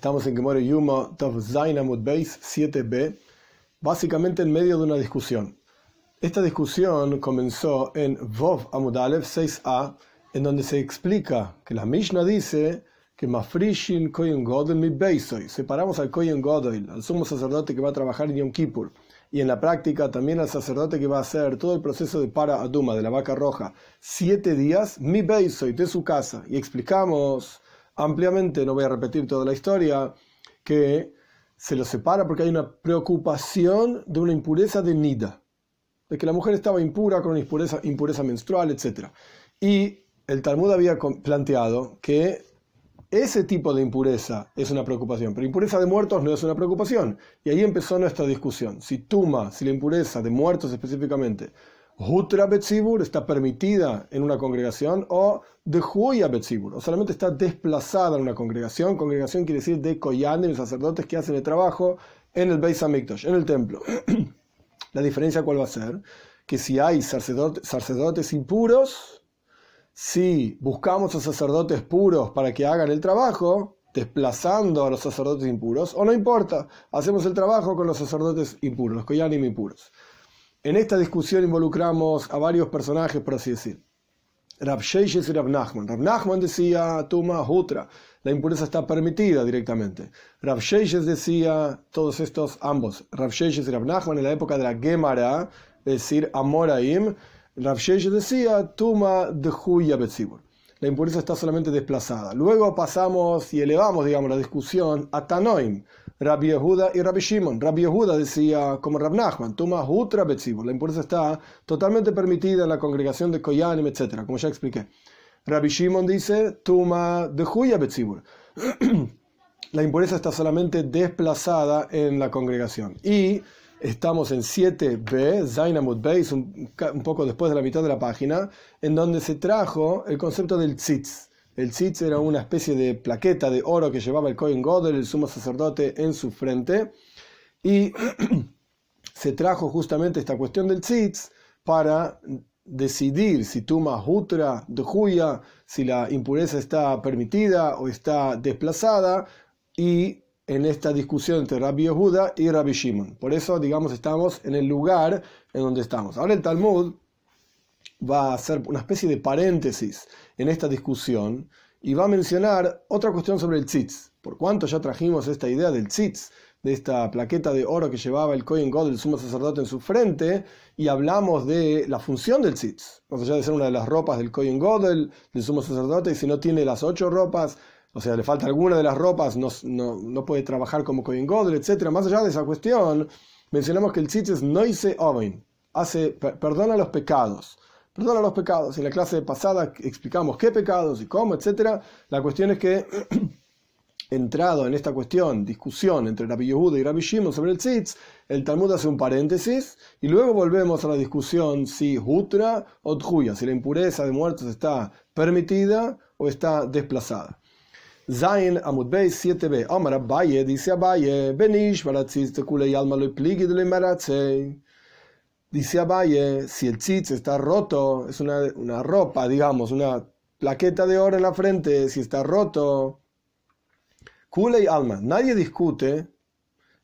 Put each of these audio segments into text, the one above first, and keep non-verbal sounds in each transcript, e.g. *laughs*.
Estamos en Gemore Yuma Tov Zainamud Beis 7b, básicamente en medio de una discusión. Esta discusión comenzó en Vov Amud 6a, en donde se explica que la Mishnah dice que Mafrishin Koyen Godel mi Beisoy, separamos al Koyen Godel, al sumo sacerdote que va a trabajar en Yom Kippur, y en la práctica también al sacerdote que va a hacer todo el proceso de para Aduma, de la vaca roja, siete días, mi Beisoy, de su casa, y explicamos ampliamente, no voy a repetir toda la historia, que se lo separa porque hay una preocupación de una impureza de nida, de que la mujer estaba impura con una impureza, impureza menstrual, etc. Y el Talmud había planteado que ese tipo de impureza es una preocupación, pero impureza de muertos no es una preocupación. Y ahí empezó nuestra discusión. Si tuma, si la impureza de muertos específicamente, Hutra Betzibur está permitida en una congregación o de Huya Betzibur, o solamente está desplazada en una congregación. Congregación quiere decir de Koyanim, sacerdotes que hacen el trabajo en el Beis Hamikdash, en el templo. *clears throat* La diferencia cuál va a ser? Que si hay sacerdotes, sacerdotes impuros, si buscamos a sacerdotes puros para que hagan el trabajo, desplazando a los sacerdotes impuros, o no importa, hacemos el trabajo con los sacerdotes impuros, los Koyanim impuros. En esta discusión involucramos a varios personajes, por así decir. Rab Sheishes y Rab Nachman. Rab Nachman decía, Tuma Hutra, la impureza está permitida directamente. Rab Sheishes decía, todos estos, ambos, Rab Sheishes y Rab Nachman, en la época de la Gemara, es decir, Amoraim, Rab Sheishes decía, Tuma de Huya Betzibur. La impureza está solamente desplazada. Luego pasamos y elevamos, digamos, la discusión a Tanoim. Rabbi Yehuda y Rabbi Shimon. Rabbi Yehuda decía, como Rab Nachman, Tuma Hutra Betzibur. La impureza está totalmente permitida en la congregación de Koyanim, etc., como ya expliqué. Rabbi Shimon dice, Tuma de Huya Betzibur. *clears throat* la impureza está solamente desplazada en la congregación. Y estamos en 7b, Zainamud Beis, un, un poco después de la mitad de la página, en donde se trajo el concepto del tzitz. El tzitz era una especie de plaqueta de oro que llevaba el Kohen Godel, el sumo sacerdote, en su frente. Y *clears throat* se trajo justamente esta cuestión del tzitz para decidir si tuma hutra de juya, si la impureza está permitida o está desplazada, y en esta discusión entre Rabbi Yehuda y Rabbi Shimon. Por eso, digamos, estamos en el lugar en donde estamos. Ahora el Talmud va a hacer una especie de paréntesis en esta discusión y va a mencionar otra cuestión sobre el tzitz. Por cuanto ya trajimos esta idea del tzitz, de esta plaqueta de oro que llevaba el Kohen God, el sumo sacerdote, en su frente, y hablamos de la función del tzitz, más allá de ser una de las ropas del Kohen God, del, sumo sacerdote, y si no tiene las ocho ropas, o sea, le falta alguna de las ropas, no, no, puede trabajar como Kohen God, etc. Más allá de esa cuestión, mencionamos que el tzitz es noise oven, hace, perdona los pecados perdona los pecados. En la clase pasada explicamos qué pecados y cómo, etc. La cuestión es que, *clears throat* entrado en esta cuestión, discusión entre Rabbi Yehuda y Rabbi Shimon sobre el tzitz, el Talmud hace un paréntesis y luego volvemos a la discusión si hutra o tjuya, si la impureza de muertos está permitida o está desplazada. Zain Amud Beis 7b. Omar Abaye dice Abaye, Benish, Baratzis, Tekule y Alma lo pligi de Dice Abaye, si el tzitz está roto, es una, ropa, digamos, una plaqueta de oro en la frente, si está roto, Kule y Alma, nadie discute,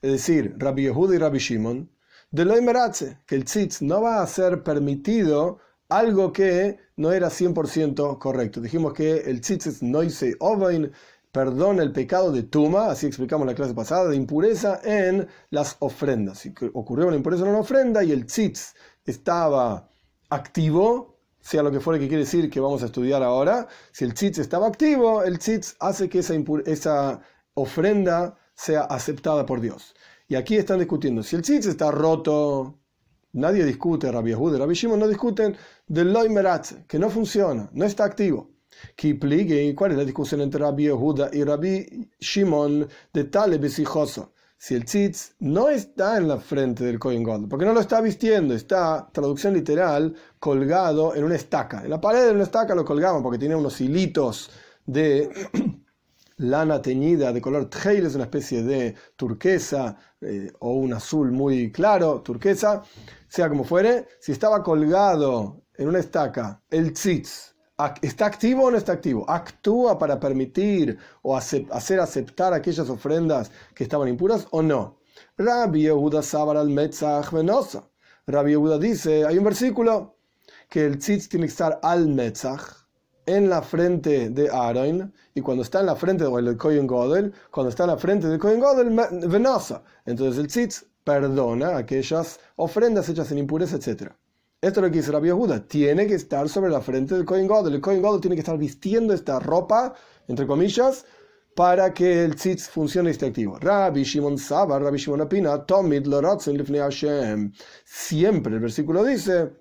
es decir, Rabbi Yehuda y Rabbi Shimon, de lo meratze, que el tzitz no va a ser permitido algo que no era 100% correcto. Dijimos que el tzitz es noise ovain, perdona el pecado de Tuma, así explicamos la clase pasada, de impureza en las ofrendas. Si ocurrió una impureza en una ofrenda y el tzitz estaba activo, sea lo que fuera que quiere decir que vamos a estudiar ahora, si el tzitz estaba activo, el tzitz hace que esa, ofrenda sea aceptada por Dios. Y aquí están discutiendo, si el tzitz está roto, nadie discute, Rabbi Yehuda y Rabbi Shimon no discuten del loy que no funciona, no está activo. ¿Cuál es la discusión entre Rabbi Yehuda y Rabbi Shimon de Taleb y Si el tzitz no está en la frente del Kohen God, porque no lo está vistiendo, está, traducción literal, colgado en una estaca. En la pared de una estaca lo colgaban porque tiene unos hilitos de *clears throat* lana teñida de color tjeil, es una especie de turquesa eh, o un azul muy claro, turquesa, sea como fuere, si estaba colgado en una estaca el tzitz ¿Está activo o no está activo? ¿Actúa para permitir o hacer aceptar aquellas ofrendas que estaban impuras o no? Rabbi Yehuda Sabar al Metzach Venosa. Rabbi Yehuda dice, hay un versículo que el tzitz tiene que estar al Metzach, en la frente de Aaron, y cuando está en la frente del Kohen Godel, cuando está en la frente del Kohen Godel, Venosa. Entonces el tzitz perdona aquellas ofrendas hechas en impureza, etc. Esto es lo que dice Rabbi Yehuda. Tiene que estar sobre la frente del Kohen Godel. El Kohen Godel tiene que estar vistiendo esta ropa, entre comillas, para que el tzitz funcione y esté activo. Rabbi Shimon Saba, Rabbi Shimon Apina, Tomid Loratzen Lifnei Hashem. Siempre el versículo dice,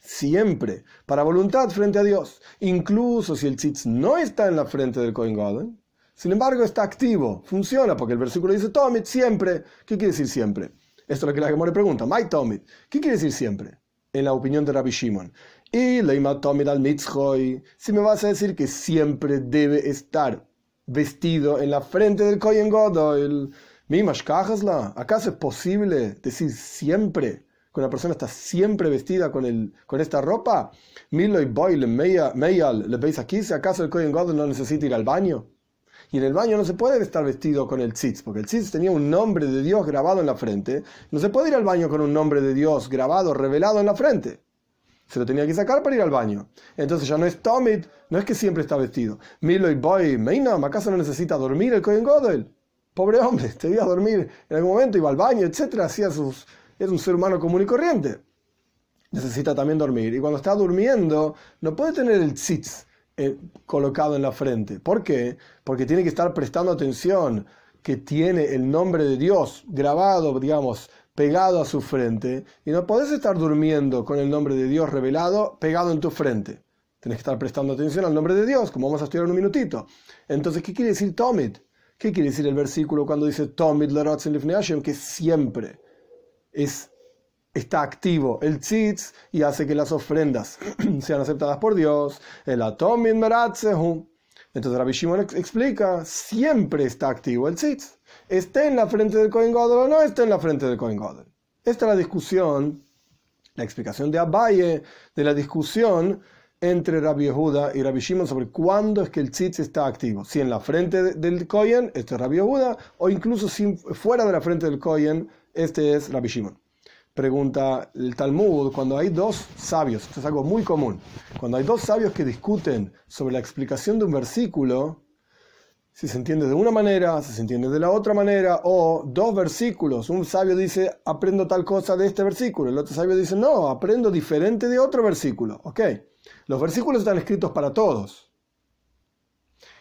siempre, para voluntad frente a Dios. Incluso si el tzitz no está en la frente del Kohen Gadol, sin embargo está activo, funciona, porque el versículo dice Tomid siempre. ¿Qué quiere decir siempre? Esto es lo que la Gemora pregunta. My Tomid. ¿Qué quiere decir siempre? En la opinión de Rabbi Shimon. Y Leima Tomid al Mitzhoy. Si me vas a decir que siempre debe estar vestido en la frente del Kohen Gadol, ¿acaso es posible decir siempre? que una persona está siempre vestida con, el, con esta ropa, Milo y Boyle, Meyal, le veis aquí, si acaso el Kohen God no necesita ir al baño. Y en el baño no se puede estar vestido con el tzitz, porque el tzitz tenía un nombre de Dios grabado en la frente. No se puede ir al baño con un nombre de Dios grabado, revelado en la frente. Se lo tenía que sacar para ir al baño. Entonces ya no es Tomit, no es que siempre está vestido. Milo y Boy, Meinam, ¿acaso no necesita dormir el Kohen Godel? Pobre hombre, *laughs* te a dormir en algún momento, iba al baño, etcétera, hacía sus, es un ser humano común y corriente. Necesita también dormir. Y cuando está durmiendo, no puede tener el tzitz eh, colocado en la frente. ¿Por qué? Porque tiene que estar prestando atención que tiene el nombre de Dios grabado, digamos, pegado a su frente. Y no podés estar durmiendo con el nombre de Dios revelado pegado en tu frente. Tienes que estar prestando atención al nombre de Dios, como vamos a estudiar en un minutito. Entonces, ¿qué quiere decir Tomit? ¿Qué quiere decir el versículo cuando dice Tomit Que siempre es, está activo el tzitz y hace que las ofrendas *clears throat* sean aceptadas por Dios. El atomin meratzehu. Entonces Rabbi Shimon explica, siempre está activo el tzitz. Esté en la frente del Kohen Gadol o no esté en la frente del Kohen Gadol. Esta es la discusión, la explicación de Abaye de la discusión entre Rabbi Yehuda y Rabbi Shimon sobre cuándo es que el tzitz está activo. Si en la frente del Kohen, este es Rabbi Yehuda, o incluso si fuera de la frente del Kohen, este es Rabbi Shimon. Pregunta el Talmud, cuando hay dos sabios, esto es algo muy común, cuando hay dos sabios que discuten sobre la explicación de un versículo, si se entiende de una manera, si se entiende de la otra manera, o dos versículos, un sabio dice, aprendo tal cosa de este versículo, el otro sabio dice, no, aprendo diferente de otro versículo. Ok, los versículos están escritos para todos.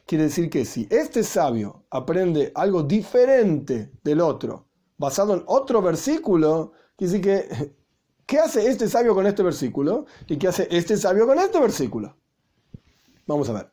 Quiere decir que si este sabio aprende algo diferente del otro, basado en otro versículo, decir que, ¿qué hace este sabio con este versículo? ¿Y qué hace este sabio con este versículo? Vamos a ver.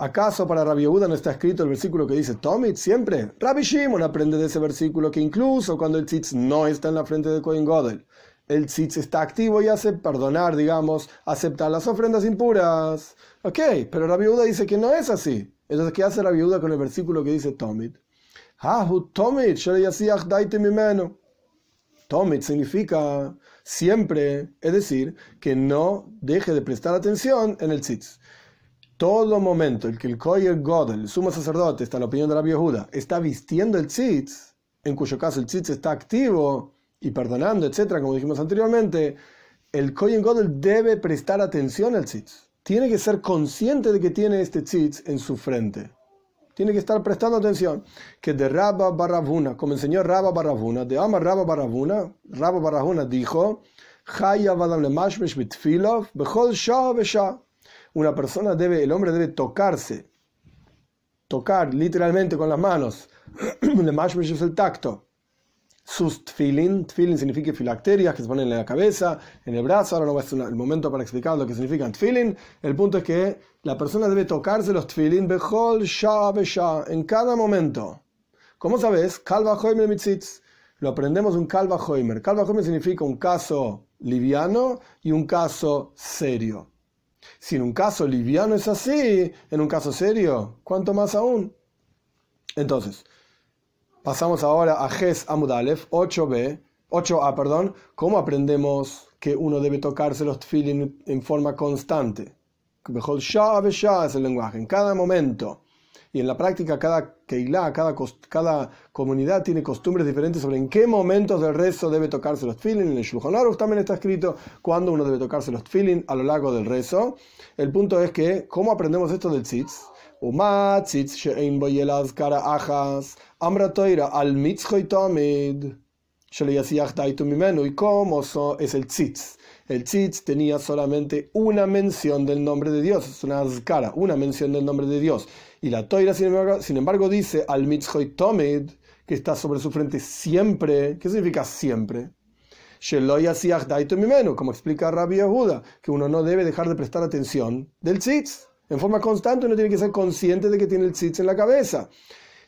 ¿Acaso para Rabbi Yehuda no está escrito el versículo que dice Tomit siempre? Rabbi Shimon aprende de ese versículo que incluso cuando el tzitz no está en la frente de Kohen Godel, el tzitz está activo y hace perdonar, digamos, aceptar las ofrendas impuras. Ok, pero Rabbi Yehuda dice que no es así. Entonces, ¿qué hace la viuda con el versículo que dice Tomit? Tomit, Tomit significa siempre, es decir, que no deje de prestar atención en el tzitz. Todo momento en que el Koyer God, el sumo sacerdote, está en la opinión de la viuda, está vistiendo el tzitz, en cuyo caso el tzitz está activo y perdonando, etcétera, como dijimos anteriormente, el Koyen Godel debe prestar atención al tzitz tiene que ser consciente de que tiene este tzitz en su frente. Tiene que estar prestando atención. Que de Rabba Barravuna, como enseñó Rabba Barravuna, de Amar Rabba Barravuna, Rabba Barravuna dijo, una persona debe, el hombre debe tocarse, tocar literalmente con las manos. *clears throat* Le es el tacto sus tfilin. Tfilin significa filacterias que se ponen en la cabeza, en el brazo. Ahora no va a ser el momento para explicar lo que significan tfilin. El punto es que la persona debe tocarse los tfilin bechol sha en cada momento. ¿Cómo sabes? Kalva hoimer mitzitz. Lo aprendemos un kalva hoimer. Kalva hoimer significa un caso liviano y un caso serio. Si en un caso liviano es así, en un caso serio, ¿cuánto más aún? Entonces, Pasamos ahora a Ges Amudalef 8b, 8a, perdón. ¿Cómo aprendemos que uno debe tocarse los tefilin en forma constante. ya es el lenguaje, en cada momento. Y en la práctica cada keilah, cada, cada comunidad tiene costumbres diferentes sobre en qué momentos del rezo debe tocarse los tefilin. En el Shulchan también está escrito cuándo uno debe tocarse los tefilin a lo largo del rezo. El punto es que, ¿cómo aprendemos esto del tzitz? Amra al ¿Y cómo es el tzitz? El tzitz tenía solamente una mención del nombre de Dios, es una azkara, una mención del nombre de Dios. Y la toira, sin embargo, dice al mitzhoy tomid, que está sobre su frente siempre. ¿Qué significa siempre? Como explica Rabbi Yehuda, que uno no debe dejar de prestar atención del tzitz. En forma constante uno tiene que ser consciente de que tiene el tzitz en la cabeza.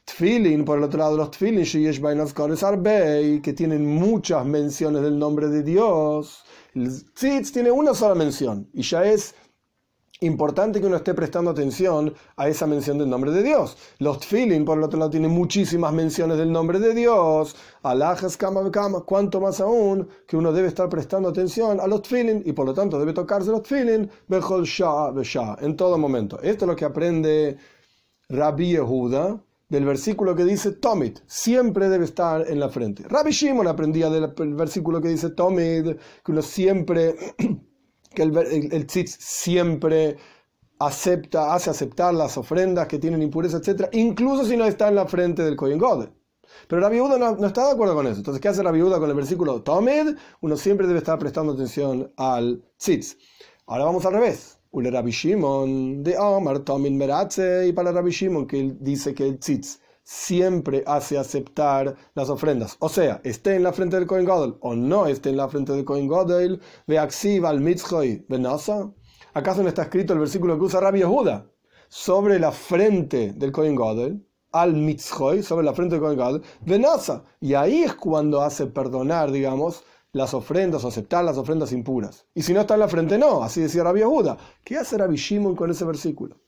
Tfilin, por el otro lado, los tfilin, que tienen muchas menciones del nombre de Dios. El tzitz tiene una sola mención y ya es importante que uno esté prestando atención a esa mención del nombre de Dios. Los tfilin, por el otro lado, tienen muchísimas menciones del nombre de Dios. Alajas kama kama, cuanto más aún que uno debe estar prestando atención a los tfilin y por lo tanto debe tocarse los tfilin bechol shah en todo momento. Esto es lo que aprende Rabbi Yehuda del versículo que dice Tomit, siempre debe estar en la frente. Rabbi Shimon aprendía del versículo que dice Tomit, que uno siempre *clears throat* que el, el, tzitz siempre acepta, hace aceptar las ofrendas que tienen impureza, etc., incluso si no está en la frente del Kohen God. Pero la viuda no, está de acuerdo con eso. Entonces, ¿qué hace la viuda con el versículo Tomed? Uno siempre debe estar prestando atención al tzitz. Ahora vamos al revés. Ule Rabbi Shimon de Omar Tomin Meratze y para Rabbi Shimon que dice que el tzitz siempre hace aceptar las ofrendas. O sea, esté en la frente del Kohen Gadol o no esté en la frente del Kohen Gadol, ve al. ¿Acaso no está escrito el versículo que usa Rabbi Yehuda? Sobre la frente del Kohen Gadol, al mitzhoy, sobre la frente del Kohen Gadol, benasa. Y ahí es cuando hace perdonar, digamos, las ofrendas o aceptar las ofrendas impuras. Y si no está en la frente, no. Así decía Rabbi Yehuda. ¿Qué hace Rabbi Shimon con ese versículo?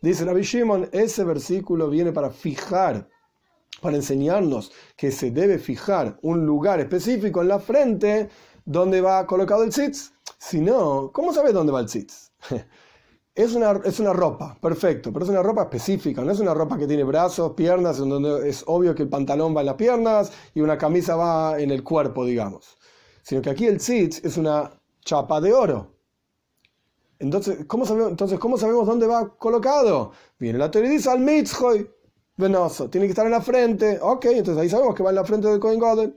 Dice Rabbi Shimon, ese versículo viene para fijar, para enseñarnos que se debe fijar un lugar específico en la frente donde va colocado el tzitz. Si no, ¿cómo sabes dónde va el tzitz? *laughs* Es una, es una ropa, perfecto, pero es una ropa específica, no es una ropa que tiene brazos, piernas, en donde es obvio que el pantalón va en las piernas y una camisa va en el cuerpo, digamos. Sino que aquí el tzitz es una chapa de oro. Entonces, ¿cómo sabemos, entonces, ¿cómo sabemos dónde va colocado? Viene la teoría dice al mitzhoy, venoso, tiene que estar en la frente. Ok, entonces ahí sabemos que va en la frente del Kohen Godel.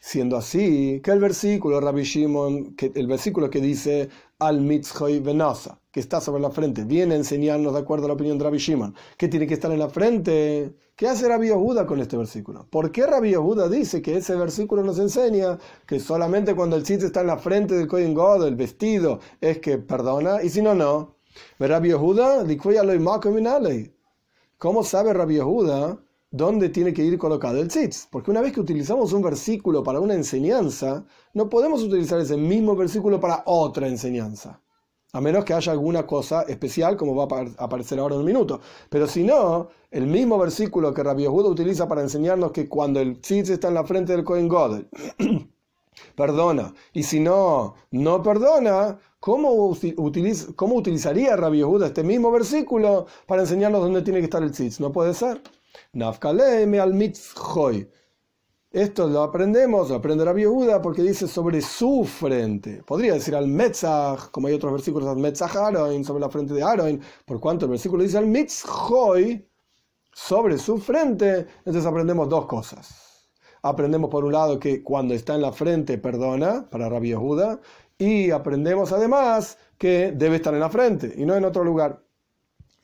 Siendo así, que el versículo, Rabbi Shimon, el versículo que dice al mitzhoy venosa, que está sobre la frente, viene a enseñarnos, de acuerdo a la opinión de Rabbi Shimon, que tiene que estar en la frente. ¿Qué hace Rabbi Yehuda con este versículo? ¿Por qué Rabbi Yehuda dice que ese versículo nos enseña que solamente cuando el sitio está en la frente del Kohen God, el vestido, es que perdona, y si no, no? Rabbi Yehuda, ¿cómo sabe Rabbi Yehuda dónde tiene que ir colocado el tzitz? Porque una vez que utilizamos un versículo para una enseñanza, no podemos utilizar ese mismo versículo para otra enseñanza a menos que haya alguna cosa especial, como va a aparecer ahora en un minuto. Pero si no, el mismo versículo que Rabbi Yehuda utiliza para enseñarnos que cuando el tzitz está en la frente del Kohen God, *clears throat* perdona, y si no, no perdona, ¿cómo, utilizaría Rabbi Yehuda este mismo versículo para enseñarnos dónde tiene que estar el tzitz? No puede ser. Nafkaleme al mitzhoy. Esto lo aprendemos, lo aprende Yehuda porque dice sobre su frente. Podría decir al Metzach, como hay otros versículos al Metzach Aroin, sobre la frente de Aroin, por cuanto el versículo dice al Mitzhoy, sobre su frente. Entonces aprendemos dos cosas. Aprendemos por un lado que cuando está en la frente perdona, para Rabbi Yehuda, y aprendemos además que debe estar en la frente y no en otro lugar.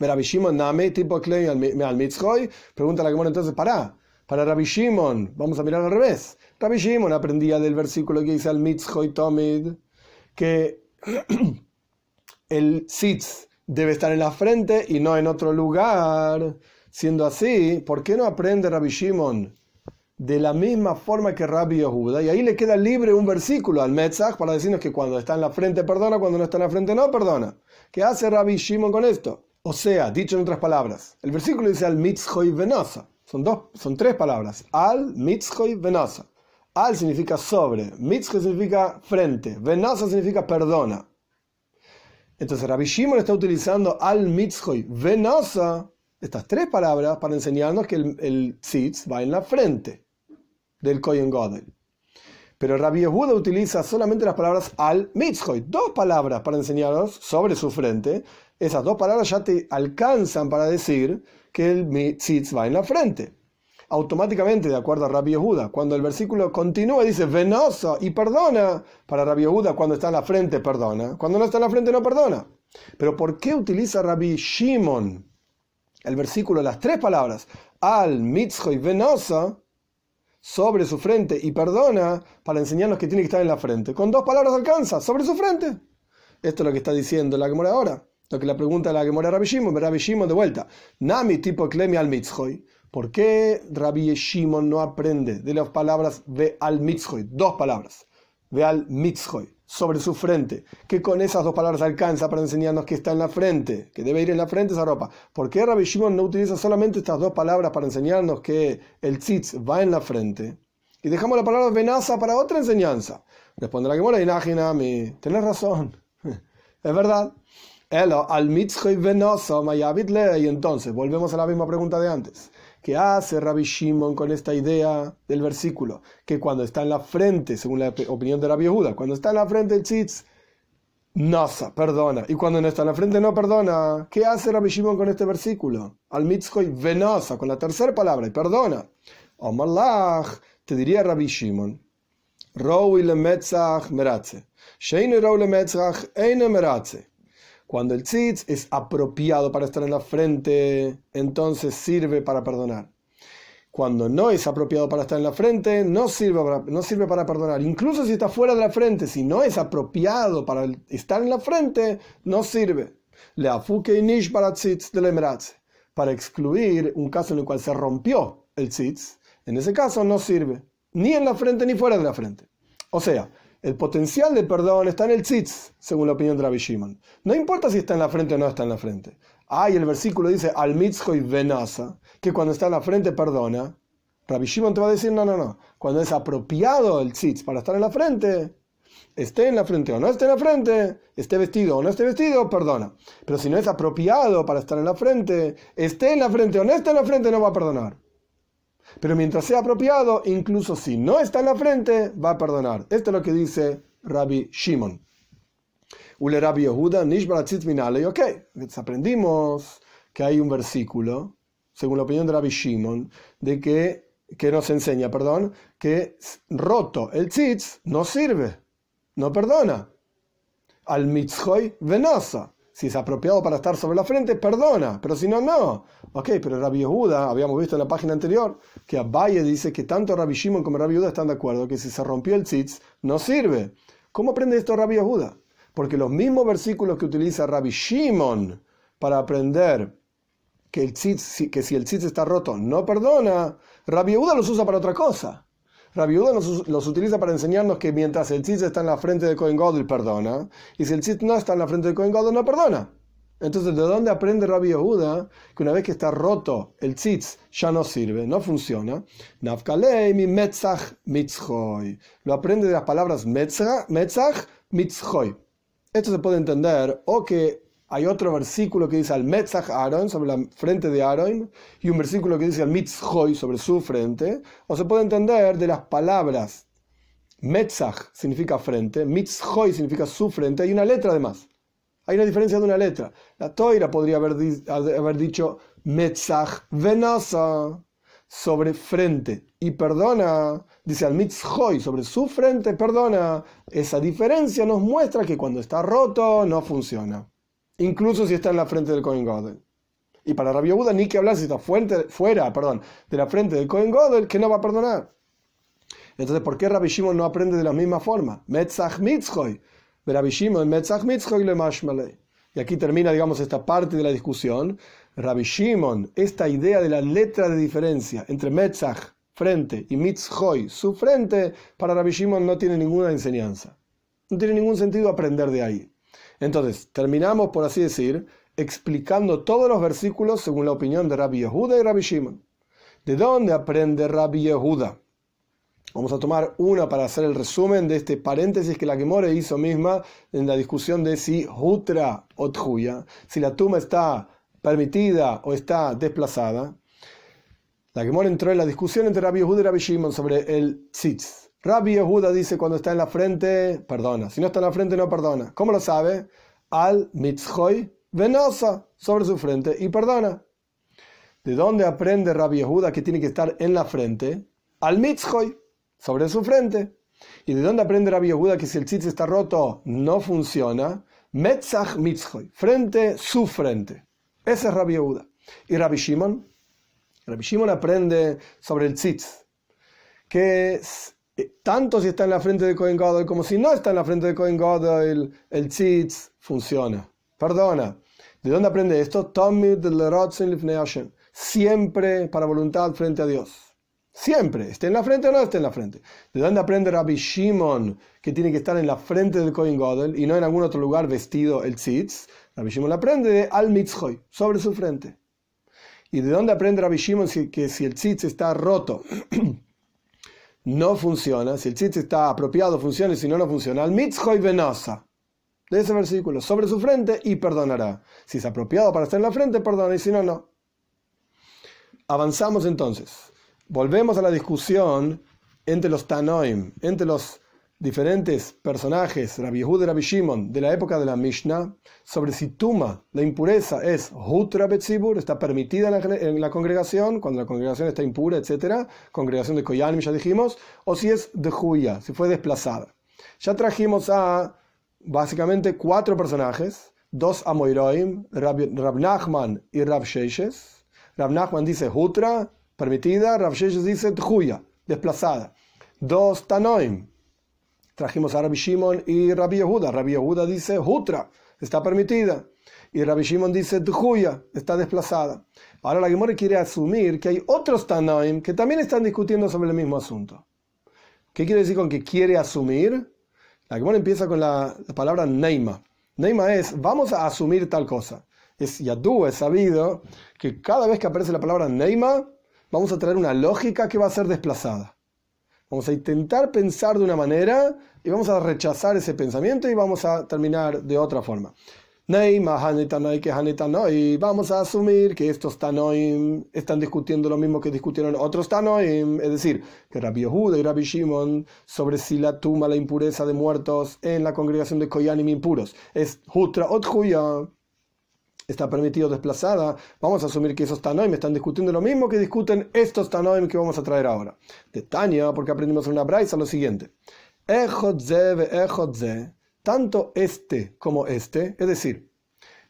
Rabbi Shimon Name, tipo al Mitzhoy, pregunta la entonces, para para Shimon, vamos a mirar al revés. Rabbi Shimon aprendía del versículo que dice al Mitzhoy Tomid que *clears throat* el Sitz debe estar en la frente y no en otro lugar. Siendo así, ¿por qué no aprende Rabbi Shimon de la misma forma que Rabbi Yehuda? Y ahí le queda libre un versículo al Metzach para decirnos que cuando está en la frente perdona, cuando no está en la frente no perdona. ¿Qué hace Rabbi Shimon con esto? O sea, dicho en otras palabras, el versículo dice al Mitzhoy Venosa Son, dos, son tres palabras. Al, mitzhoy, venasa. Al significa sobre, mitzhoy significa frente, venasa significa perdona. Entonces Rabbi Shimon está utilizando al mitzhoy, venasa, estas tres palabras para enseñarnos que el, el tzitz va en la frente del Kohen Godel. Pero Rabbi Yehuda utiliza solamente las palabras al mitzhoy, dos palabras para enseñarnos sobre su frente. Esas dos palabras ya te alcanzan para decir que el mitzitz va en la frente. Automáticamente, de acuerdo a Rabbi Yehuda, cuando el versículo continúa dice venoso y perdona, para Rabbi Yehuda cuando está en la frente perdona, cuando no está en la frente no perdona. Pero ¿por qué utiliza Rabbi Shimon el versículo, las tres palabras, al mitzhoy venosa, sobre su frente y perdona para enseñarnos que tiene que estar en la frente. Con dos palabras alcanza, sobre su frente. Esto es lo que está diciendo la Gemora ahora. Lo que la pregunta la Gemora Rabbi Shimon, Rabbi Shimon de vuelta. Nami tipo klemi al mitzhoy. ¿Por qué Rabbi Shimon no aprende de las palabras ve al mitzhoy? Dos palabras. Ve al mitzhoy, sobre su frente. Que con esas dos palabras alcanza para enseñarnos que está en la frente, que debe ir en la frente esa ropa. ¿Por qué Rabbi Shimon no utiliza solamente estas dos palabras para enseñarnos que el tzitz va en la frente? Y dejamos la palabra venaza para otra enseñanza. Responde la Gemora, Inajinami, tenés razón. *laughs* es verdad. Al mitzhoy venoso y entonces volvemos a la misma pregunta de antes. ¿Qué hace Rabbi Shimon con esta idea del versículo? Que cuando está en la frente, según la opinión de Rabbi Yehuda, cuando está en la frente el tzitz, nasa, perdona. Y cuando no está en la frente no perdona. ¿Qué hace Rabbi Shimon con este versículo? Al mitzhoy venosa, con la tercera palabra, y perdona. Omalach, te diría Rabbi Shimon, Roi le metzach meratze. Sheinu roi le metzach eine meratze. Cuando el tzitz es apropiado para estar en la frente, entonces sirve para perdonar. Cuando no es apropiado para estar en la frente, no sirve para, no sirve para perdonar. Incluso si está fuera de la frente, si no es apropiado para estar en la frente, no sirve. Le afuke para tzitz de Para excluir un caso en el cual se rompió el tzitz, en ese caso no sirve. Ni en la frente ni fuera de la frente. O sea, el potencial de perdón está en el tzitz, según la opinión de Rabbi Shimon. No importa si está en la frente o no está en la frente. Ah, el versículo dice, al y venasa, que cuando está en la frente perdona. Rabbi Shimon te va a decir, no, no, no. Cuando es apropiado el tzitz para estar en la frente, esté en la frente o no esté en la frente, esté vestido o no esté vestido, perdona. Pero si no es apropiado para estar en la frente, esté en la frente o no esté en la frente, no va a perdonar. Pero mientras sea apropiado, incluso si no está en la frente, va a perdonar. Esto es lo que dice Rabbi Shimon. Ule Rabbi Yehuda, y ok, aprendimos que hay un versículo, según la opinión de Rabbi Shimon, de que, que nos enseña, perdón, que roto el tzitz no sirve, no perdona. Al mitzhoy venosa. Si es apropiado para estar sobre la frente, perdona, pero si no, no. Ok, pero Rabbi Yehuda, habíamos visto en la página anterior, que Abaye dice que tanto Rabbi Shimon como Rabbi Yehuda están de acuerdo que si se rompió el tzitz, no sirve. ¿Cómo aprende esto Rabbi Yehuda? Porque los mismos versículos que utiliza Rabbi Shimon para aprender que, el tzitz, que si el tzitz está roto no perdona, Rabbi Yehuda los usa para otra cosa. Rabbi Yehuda los, utiliza para enseñarnos que mientras el tzitz está en la frente de Cohen Godel, perdona, y si el tzitz no está en la frente de Cohen Godel, no perdona. Entonces, ¿de dónde aprende Rabbi Yehuda que una vez que está roto el tzitz ya no sirve, no funciona? Mi metzach mitzchoy. Lo aprende de las palabras metzach, mitzchoy. Esto se puede entender o que hay otro versículo que dice al Metzach Aaron, sobre la frente de Aaron, y un versículo que dice al Mitzhoy, sobre su frente. O se puede entender de las palabras Metzach significa frente, Mitzhoy significa su frente, hay una letra además. Hay una diferencia de una letra. La Toira podría haber, haber dicho Metzach Venosa, sobre frente, y perdona, dice al Mitzhoy, sobre su frente, perdona. Esa diferencia nos muestra que cuando está roto no funciona incluso si está en la frente del Cohen Godel. Y para Rabbi Yehuda ni que hablar si está fuera perdón, de la frente del Cohen Godel, que no va a perdonar. Entonces, ¿por qué Rabbi Shimon no aprende de la misma forma? Metzach mitzchoy. Rabbi Shimon, Metzach mitzchoy le Y aquí termina, digamos, esta parte de la discusión. Rabbi Shimon, esta idea de la letra de diferencia entre Metzach, frente, y Mitzhoy, su frente, para Rabbi Shimon no tiene ninguna enseñanza. No tiene ningún sentido aprender de ahí. Entonces, terminamos, por así decir, explicando todos los versículos según la opinión de Rabbi Yehuda y Rabbi Shimon. ¿De dónde aprende Rabbi Yehuda? Vamos a tomar una para hacer el resumen de este paréntesis que la Gemore hizo misma en la discusión de si Hutra o Tjuya, si la tumba está permitida o está desplazada. La Gemore entró en la discusión entre Rabbi Yehuda y Rabbi Shimon sobre el tzitz. Rabbi Yehuda dice cuando está en la frente, perdona. Si no está en la frente, no perdona. ¿Cómo lo sabe? Al mitzhoy venosa sobre su frente y perdona. ¿De dónde aprende Rabbi Yehuda que tiene que estar en la frente? Al mitzhoy sobre su frente. ¿Y de dónde aprende Rabbi Yehuda que si el tzitz está roto no funciona? Metzach mitzhoy, frente, su frente. Ese es Rabbi Yehuda. ¿Y Rabbi Shimon? Rabbi Shimon aprende sobre el tzitz, que eh, tanto si está en la frente de Kohen Gadol como si no está en la frente de Kohen Gadol, el, tzitz funciona. Perdona. ¿De dónde aprende esto? Siempre para voluntad frente a Dios. Siempre, esté en la frente o no esté en la frente. ¿De dónde aprende Rabbi Shimon que tiene que estar en la frente del Kohen Gadol y no en algún otro lugar vestido el tzitz? Rabbi Shimon aprende de al mitzhoy, sobre su frente. ¿Y de dónde aprende Rabbi Shimon que si el tzitz está roto, *clears throat* no funciona? Si el tzitz está apropiado, funciona y si no, no funciona. Al mitzhoy venosa. De ese versículo, sobre su frente y perdonará. Si es apropiado para estar en la frente, perdona y si no, no. Avanzamos entonces. Volvemos a la discusión entre los Tanoim, entre los diferentes personajes, Rabbi Yehuda y Rabbi Shimon, de la época de la Mishnah, sobre si Tuma, la impureza, es Hutra Betzibur, está permitida en la, congregación, cuando la congregación está impura, etc., congregación de Koyanim, ya dijimos, o si es de Huya, si fue desplazada. Ya trajimos a básicamente cuatro personajes, dos Amoiroim, Rab, Rab Nachman y Rab Sheishes. Rab Nachman dice Hutra, permitida, Rav dice Tjuya, desplazada. Dos Tanoim. Trajimos a Rabbi Shimon y Rabbi Yehuda. Rabbi Yehuda dice Hutra, está permitida. Y Rabbi Shimon dice Tjuya, está desplazada. Ahora la Gemora quiere asumir que hay otros Tanoim que también están discutiendo sobre el mismo asunto. ¿Qué quiere decir con que quiere asumir? La Gemora empieza con la, palabra Neima. Neima es, vamos a asumir tal cosa. Es Yadu, es sabido que cada vez que aparece la palabra Neima, vamos a traer una lógica que va a ser desplazada. Vamos a intentar pensar de una manera y vamos a rechazar ese pensamiento y vamos a terminar de otra forma. Vamos a asumir que estos Tanoim están discutiendo lo mismo que discutieron otros Tanoim, es decir, que Rabbi Yehuda y Rabbi Shimon sobre si la tumba, la impureza de muertos en la congregación de Koyanim impuros es Hutra Otjuya está permitido desplazada, vamos a asumir que esos Tanoim están discutiendo lo mismo que discuten estos Tanoim que vamos a traer ahora. De Tania, porque aprendimos en una braisa lo siguiente. Tanto este como este, es decir,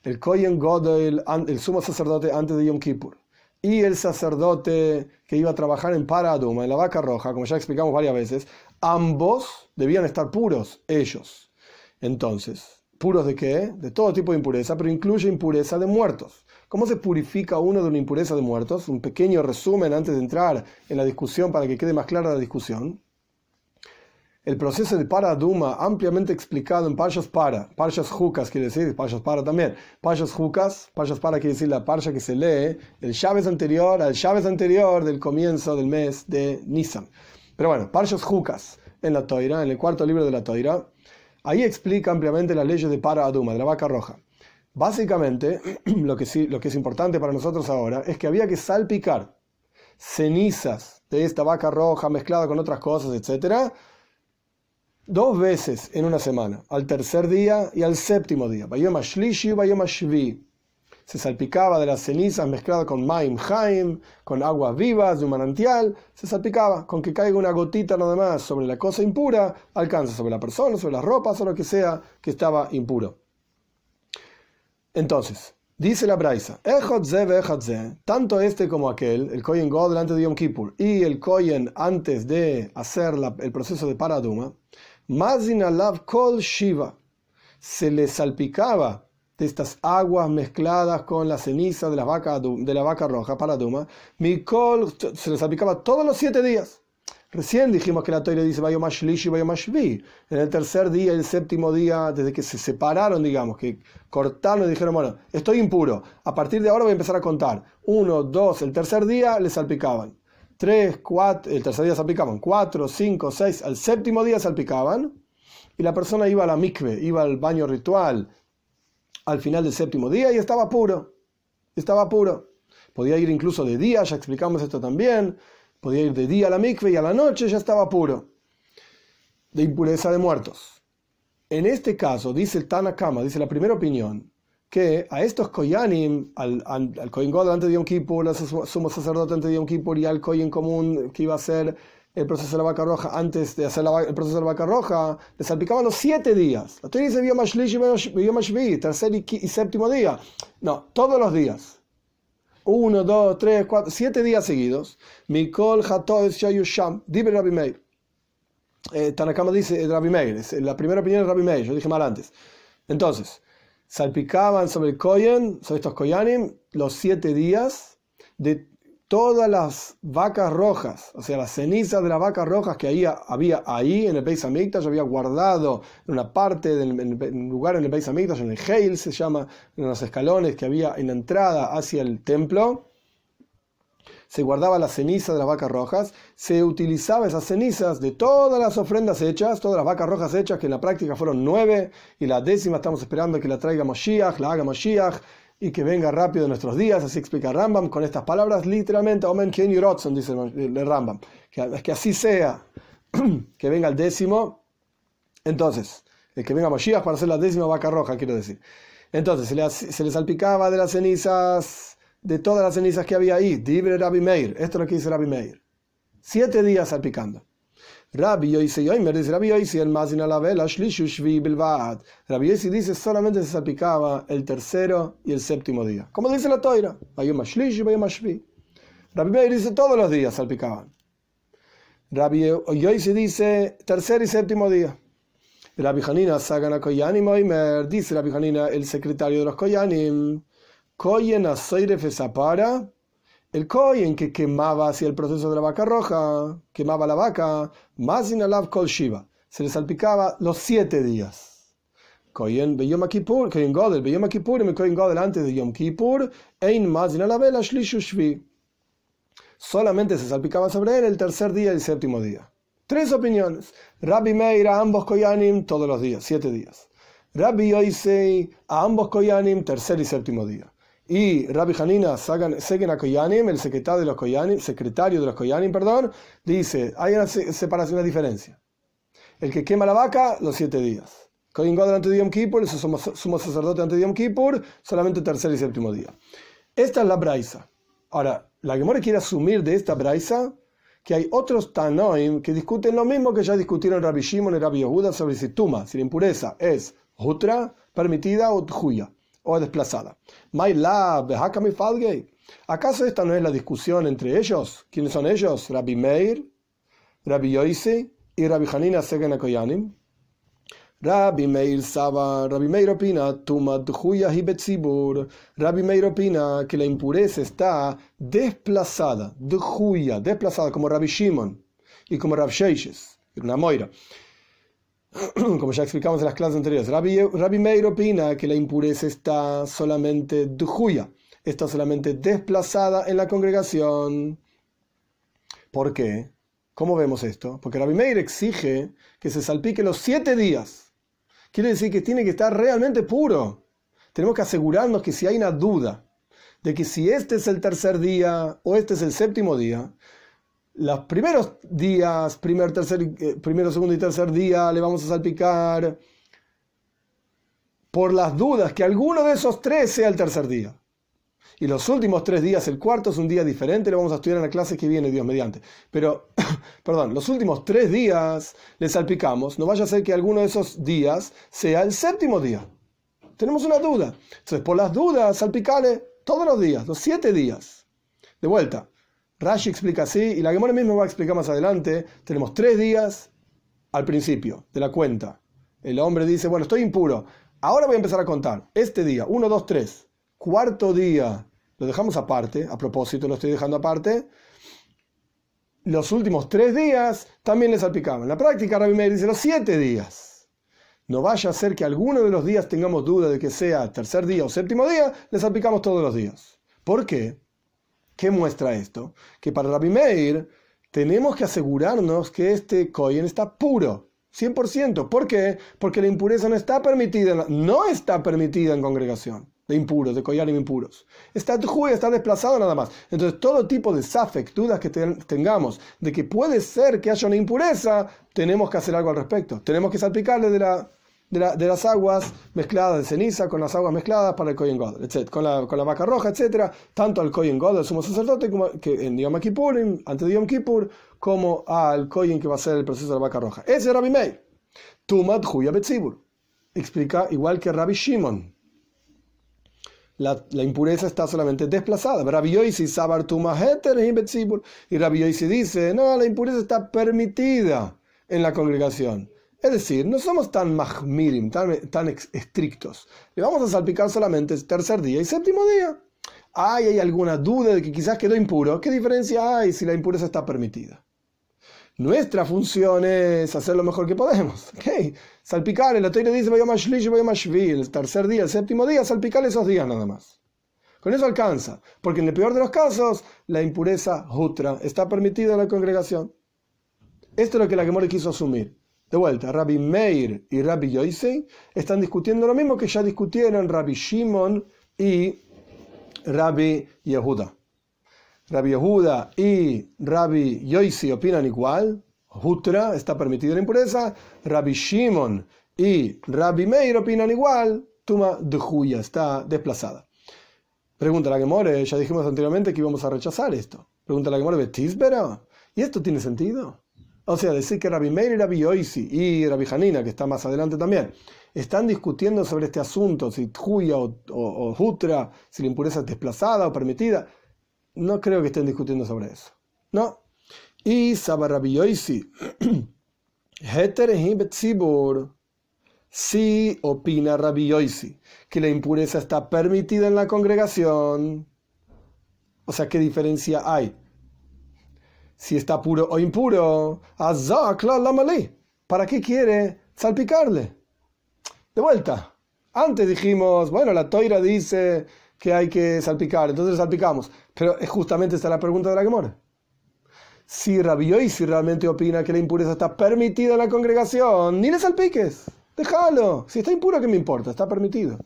el Kohen Godel, el sumo sacerdote antes de Yom Kippur, y el sacerdote que iba a trabajar en Paraduma, en la vaca roja, como ya explicamos varias veces, ambos debían estar puros, ellos. Entonces, ¿Puros de qué? De todo tipo de impureza, pero incluye impureza de muertos. ¿Cómo se purifica uno de una impureza de muertos? Un pequeño resumen antes de entrar en la discusión para que quede más clara la discusión. El proceso de paraduma, ampliamente explicado en Parshas Para, Parshas Jucas quiere decir, Parshas Para también, Parshas Jucas, Parshas Para quiere decir la Parsha que se lee el Chávez anterior al Chávez anterior del comienzo del mes de Nisan. Pero bueno, Parshas Jucas en la Toira, en el cuarto libro de la Toira, Ahí explica ampliamente las leyes de Para Aduma, de la vaca roja. Básicamente, *clears throat* lo que, sí, es importante para nosotros ahora es que había que salpicar cenizas de esta vaca roja mezclada con otras cosas, etc., dos veces en una semana, al tercer día y al séptimo día. Bayoma Shlishi, Bayoma Shvi se salpicaba de las cenizas mezcladas con maim haim, con aguas vivas de un manantial, se salpicaba, con que caiga una gotita nada más sobre la cosa impura, alcanza sobre la persona, sobre las ropas o lo que sea que estaba impuro. Entonces, dice la Braisa, tanto este como aquel, el Kohen God delante de Yom Kippur y el Kohen antes de hacer el proceso de Paraduma, Mazin alav kol shiva, se le salpicaba de estas aguas mezcladas con la ceniza de la vaca, de la vaca roja para Duma, Mikol se les aplicaba todos los siete días. Recién dijimos que la Torah dice Bayomashlish y En el tercer día el séptimo día, desde que se separaron, digamos, que cortaron y dijeron, bueno, estoy impuro. A partir de ahora voy a empezar a contar. Uno, dos, el tercer día les salpicaban. tres, cuatro, el tercer día salpicaban, cuatro, cinco, seis, al séptimo día salpicaban, y la persona iba a la mikve, iba al baño ritual al final del séptimo día y estaba puro, estaba puro. Podía ir incluso de día, ya explicamos esto también, podía ir de día a la mikve y a la noche ya estaba puro, de impureza de muertos. En este caso, dice el Tanakama, dice la primera opinión, que a estos Koyanim, al, al, al Kohen God antes de Yom Kippur, al sumo sacerdote antes de Yom Kippur y al Kohen común que iba a ser el proceso de la vaca roja, antes de hacer el proceso de la vaca roja, le salpicaban los siete días. La teoría dice Yom tercer y, séptimo día. No, todos los días. Uno, dos, tres, cuatro, siete días seguidos. Mikol Hatoes Shayusham, Dibe Rabbi Meir. Eh, Tanakama dice Rabbi Meir, la primera opinión es Rabbi Meir, yo dije mal antes. Entonces, salpicaban sobre el Koyen, sobre estos Koyanim, los siete días de todas las vacas rojas, o sea, las cenizas de las vacas rojas que había ahí en el Beis Hamikdash, había guardado en una parte, del, en lugar en el Beis Hamikdash, en el Heil se llama, en los escalones que había en la entrada hacia el templo, se guardaba la ceniza de las vacas rojas, se utilizaba esas cenizas de todas las ofrendas hechas, todas las vacas rojas hechas, que en la práctica fueron nueve, y la décima estamos esperando que la traiga Moshiach, la haga Moshiach, y que venga rápido en nuestros días, así explica Rambam con estas palabras, literalmente, Omen Ken dice el Rambam, que, que así sea, *clears throat* que venga el décimo, entonces, el que venga Moshiach para hacer la décima vaca roja, quiero decir. Entonces, se le, se le salpicaba de las cenizas de todas las cenizas que había ahí. Dibre Rabbi Meir. Esto es lo que dice Rabbi Meir. Siete días salpicando. Rabbi Yoisi Yoimer dice Rabbi Yoisi el Mazin la vela Shlishu Shvi Bilvad. Rabbi Yoisi dice solamente se salpicaba el tercero y el séptimo día. Como dice la toira. Vayoma Shlishu, Vayoma Shvi. Rabbi Meir dice todos los días salpicaban. Rabbi Yoisi dice tercer y séptimo día. Rabbi Hanina Sagana Koyanim Oimer dice Rabbi Hanina el secretario de los Koyanim. Koyen para el Koyen que quemaba hacia el proceso de la vaca roja, quemaba la vaca, más inalav kol shiva, se le salpicaba los siete días. Beyom Kippur, Koyen Godel, Kippur, y Koyen Godel antes de Yom Kippur, ein más shvi. Solamente se salpicaba sobre él el tercer día y el séptimo día. Tres opiniones. Rabbi Meir a ambos Koyanim todos los días, siete días. Rabbi Yoisei a ambos Koyanim tercer y séptimo día. Y Rabbi Hanina Segen Koyanim, el secretario de los Koyanim, perdón, dice, hay una separación, una diferencia. El que quema la vaca, los siete días. Koyin God ante Yom Kippur, el sumo sacerdote ante Yom Kippur, solamente tercer y séptimo día. Esta es la braisa. Ahora, la Gemora quiere asumir de esta braisa que hay otros Tanoim que discuten lo mismo que ya discutieron Rabbi Shimon y Rabbi Yehuda sobre si tuma, si la impureza es jutra, permitida o juya o desplazada. ¿Acaso esta no es la discusión entre ellos? ¿Quiénes son ellos? Rabbi Meir, Rabbi Yoisi y Rabbi Hanina Segen Koyanim. Rabbi Meir Saba, Rabbi Meir opina, Rabbi Meir opina que la impureza está desplazada, desplazada como Rabbi Shimon y como Rabbi Sheishes, una moira. *clears throat* como ya explicamos en las clases anteriores, Rabbi, Meir opina que la impureza está solamente dujuya, está solamente desplazada en la congregación. ¿Por qué? ¿Cómo vemos esto? Porque Rabbi Meir exige que se salpique los siete días. Quiere decir que tiene que estar realmente puro. Tenemos que asegurarnos que si hay una duda de que si este es el tercer día o este es el séptimo día, los primeros días, primer, tercer, eh, primero, segundo y tercer día, le vamos a salpicar por las dudas que alguno de esos tres sea el tercer día. Y los últimos tres días, el cuarto es un día diferente, lo vamos a estudiar en la clase que viene, Dios mediante. Pero, *coughs* perdón, los últimos tres días le salpicamos, no vaya a ser que alguno de esos días sea el séptimo día. Tenemos una duda. Entonces, por las dudas, salpicale todos los días, los siete días. De vuelta, Rashi explica así, y la Gemora mismo va a explicar más adelante. Tenemos tres días al principio de la cuenta. El hombre dice, bueno, estoy impuro. Ahora voy a empezar a contar. Este día, uno, dos, tres. Cuarto día, lo dejamos aparte, a propósito lo estoy dejando aparte. Los últimos tres días también le salpicamos. En la práctica, Rabbi Meir dice los siete días. No vaya a ser que alguno de los días tengamos duda de que sea tercer día o séptimo día, le salpicamos todos los días. ¿Por qué? ¿Qué muestra esto? Que para Rabbi Meir tenemos que asegurarnos que este Kohen está puro, 100%. ¿Por qué? Porque la impureza no está permitida, no está permitida en congregación de impuros, de Koyanim impuros. Está está desplazado nada más. Entonces, todo tipo de safek, dudas que tengamos de que puede ser que haya una impureza, tenemos que hacer algo al respecto. Tenemos que salpicarle de la de, las aguas mezcladas de ceniza con las aguas mezcladas para el Kohen God, etc. Con la, con la vaca roja, etc. Tanto al Kohen God, el sumo sacerdote, como que en Yom Kippur, antes de Yom Kippur, como al Kohen que va a ser el proceso de la vaca roja. Ese es Rabbi Meir. Tumat Huya Betzibur. Explica igual que Rabbi Shimon. La, la, impureza está solamente desplazada. Rabbi Yoisi sabar y Rabbi Yoisi dice, no, la impureza está permitida en la congregación. Es decir, no somos tan mahmirim, tan, tan estrictos. Le vamos a salpicar solamente el tercer día y séptimo día. ¿Hay, ¿Hay alguna duda de que quizás quedó impuro? ¿Qué diferencia hay si la impureza está permitida? Nuestra función es hacer lo mejor que podemos. Salpicar, el otro dice, voy a voy a el tercer día, el séptimo día, salpicar esos días nada más. Con eso alcanza, porque en el peor de los casos, la impureza jutra está permitida en la congregación. Esto es lo que la Gemora quiso asumir. De vuelta, Rabbi Meir y Rabbi Yoisei están discutiendo lo mismo que ya discutieron Rabbi Shimon y Rabbi Yehuda. Rabbi Yehuda y Rabbi Yoisei opinan igual. Hutra está permitido la impureza. Rabbi Shimon y Rabbi Meir opinan igual. Tuma de Juya está desplazada. Pregunta la Gemore, ya dijimos anteriormente que íbamos a rechazar esto. Pregunta la Gemore, ¿Betisbera? ¿Y esto tiene sentido? O sea, decir que Rabbi Meir y Rabbi Oisi y Rabbi Hanina, que está más adelante también, están discutiendo sobre este asunto, si Tjuya o, o, si la impureza es desplazada o permitida. No creo que estén discutiendo sobre eso. No. Y Saba Rabbi Oisi, *clears throat* Heter si opina Rabbi Oisi que la impureza está permitida en la congregación. O sea, ¿qué diferencia hay? Si está puro o impuro. ¿Para qué quiere salpicarle? De vuelta. Antes dijimos, bueno, la toira dice que hay que salpicar, entonces salpicamos. Pero es justamente esta la pregunta de la Gemora. Si Rabbi y si realmente opina que la impureza está permitida en la congregación, ni le salpiques. Déjalo. Si está impuro, ¿qué me importa? Está permitido.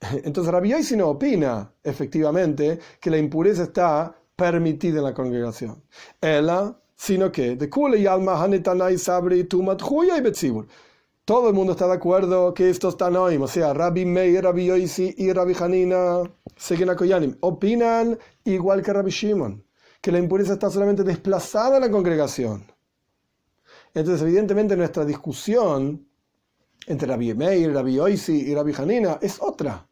*laughs* Entonces Rabbi si no opina, efectivamente, que la impureza está permitida en la congregación. Ella, sino que, de Kule y Alma Hanetanai Sabri Tumat y Betzibur. Todo el mundo está de acuerdo que esto está hoy, o sea, Rabbi Meir, Rabbi Yoisi y Rabbi Hanina, Koyanim, opinan igual que Rabbi Shimon, que la impureza está solamente desplazada en la congregación. Entonces, evidentemente, nuestra discusión entre Rabbi Meir, Rabbi Yoisi y Rabbi Hanina es otra.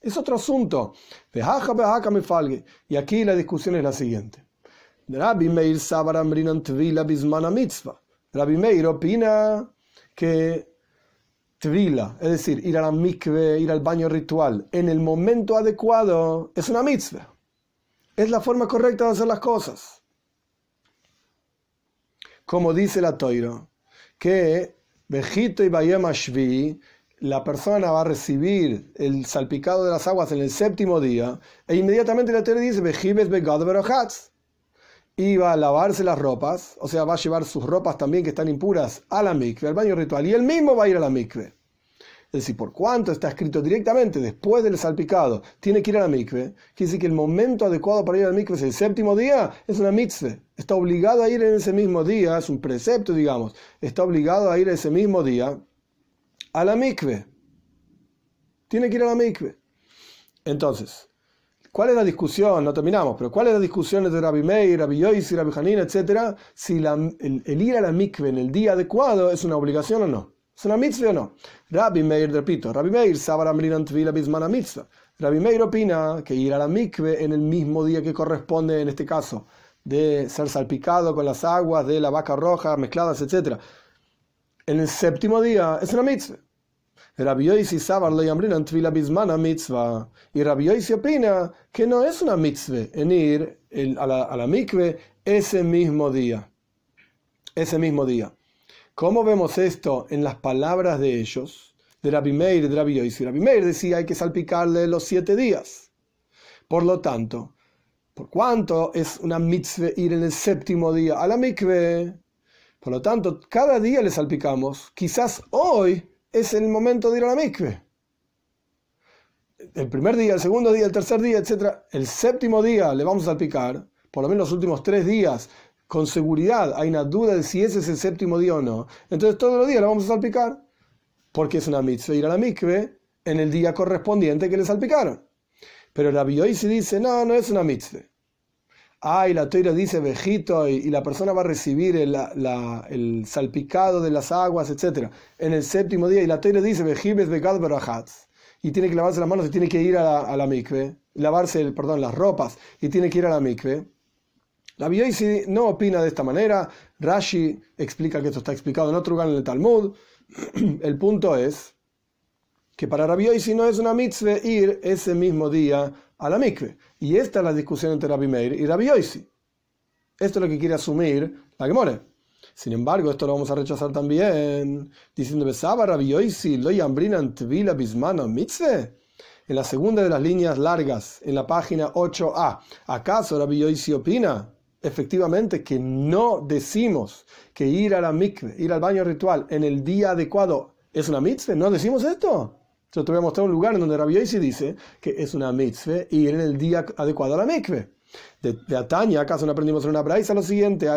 Es otro asunto. Y aquí la discusión es la siguiente. Rabbi Meir Rabbi Meir opina que tvila, es decir, ir a la mikve, ir al baño ritual, en el momento adecuado, es una mitzvah. Es la forma correcta de hacer las cosas. Como dice la Toiro, que Bejito y Bayema Shvi la persona va a recibir el salpicado de las aguas en el séptimo día, e inmediatamente la Torah dice, y va a lavarse las ropas, o sea, va a llevar sus ropas también que están impuras a la mikve, al baño ritual, y él mismo va a ir a la mikve. Es decir, por cuanto está escrito directamente después del salpicado, tiene que ir a la mikve, quiere decir que el momento adecuado para ir a la mikve es el séptimo día, es una mitzvah. Está obligado a ir en ese mismo día, es un precepto, digamos, está obligado a ir ese mismo día a la mikve. Tiene que ir a la mikve. Entonces, ¿cuál es la discusión? No terminamos, pero ¿cuál es la discusión de Rabbi Meir, Rabbi Yoisi, Rabbi Hanina, etcétera? Si el, ir a la mikve en el día adecuado es una obligación o no. ¿Es una mitzvah o no? Rabbi Meir, repito, Rabbi Meir, mitzvah. Rabbi Meir opina que ir a la mikve en el mismo día que corresponde, en este caso, de ser salpicado con las aguas de la vaca roja mezcladas, etcétera en el séptimo día es una mitzvah. Rabbi Yoisi Sabar le en Tvila Bismana mitzvah. Y Rabbi Yoisi opina que no es una mitzvah en ir a la, a mikve ese mismo día. Ese mismo día. ¿Cómo vemos esto en las palabras de ellos? De Rabbi Meir de Rabbi Yoisi. Rabbi Meir decía hay que salpicarle los siete días. Por lo tanto, ¿Por cuánto es una mitzvah ir en el séptimo día a la mikve? Por lo tanto, cada día le salpicamos. Quizás hoy es el momento de ir a la mikve. El primer día, el segundo día, el tercer día, etc. El séptimo día le vamos a salpicar. Por lo menos los últimos tres días, con seguridad, hay una duda de si ese es el séptimo día o no. Entonces todos los días le vamos a salpicar. Porque es una mitzvah ir a la mikve en el día correspondiente que le salpicaron. Pero la Bioisi dice, no, no es una mitzvah. Ah, y la toira dice vejito y, la persona va a recibir el, el, salpicado de las aguas, etc. En el séptimo día, y la toira dice vejibes becado berajatz. Y tiene que lavarse las manos y tiene que ir a la, a mikve, lavarse, perdón, las ropas y tiene que ir a la mikve. La Bioisi no opina de esta manera. Rashi explica que esto está explicado en otro lugar en el Talmud. *clears throat* El punto es que para Rabbi Yoisi no es una mitzvah ir ese mismo día a la mikve. Y esta es la discusión entre Rabbi Meir y Rabbi Yoisi. Esto es lo que quiere asumir la Gemore. Sin embargo, esto lo vamos a rechazar también, diciendo, ¿Besaba Rabbi Yoisi lo yambrinan tvila bismano mitzvah? En la segunda de las líneas largas, en la página 8a, ¿acaso Rabbi Yoisi opina efectivamente que no decimos que ir a la mikve, ir al baño ritual en el día adecuado es una mitzvah? ¿No decimos esto? Yo te voy a mostrar un lugar en donde Rabbi Yosi dice que es una mitzvah ir en el día adecuado a la mikve. De, de Ataña, acaso no aprendimos en una braisa lo siguiente,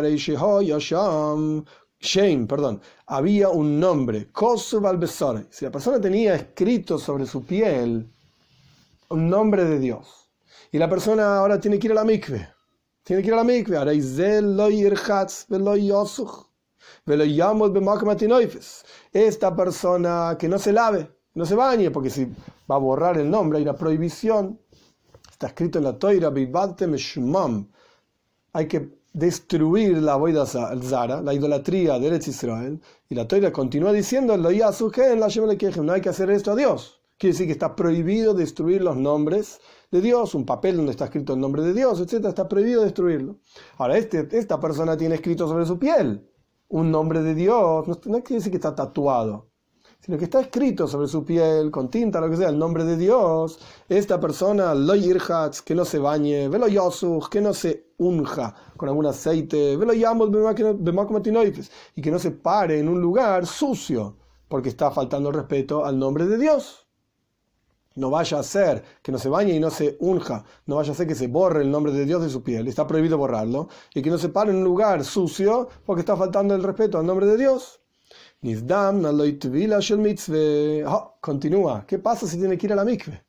Shame, perdón, había un nombre, Kosu Si la persona tenía escrito sobre su piel un nombre de Dios, y la persona ahora tiene que ir a la mikve, tiene que ir a la mikve, esta persona que no se lave, no se bañe, porque si va a borrar el nombre, hay una prohibición. Está escrito en la Toira, hay que destruir la boida zara, la idolatría de Eretz Israel, y la Toira continúa diciendo, no hay que hacer esto a Dios. Quiere decir que está prohibido destruir los nombres de Dios, un papel donde está escrito el nombre de Dios, etc. Está prohibido destruirlo. Ahora, este, esta persona tiene escrito sobre su piel un nombre de Dios, no, no quiere decir que está tatuado sino que está escrito sobre su piel, con tinta, lo que sea, el nombre de Dios, esta persona, lo que no se bañe, velo yosuch, que no se unja con algún aceite, velo yamos y que no se pare en un lugar sucio, porque está faltando respeto al nombre de Dios. No vaya a ser que no se bañe y no se unja, no vaya a ser que se borre el nombre de Dios de su piel, está prohibido borrarlo, y que no se pare en un lugar sucio porque está faltando el respeto al nombre de Dios. Continúa. ¿Qué pasa si tiene que ir a la mikve?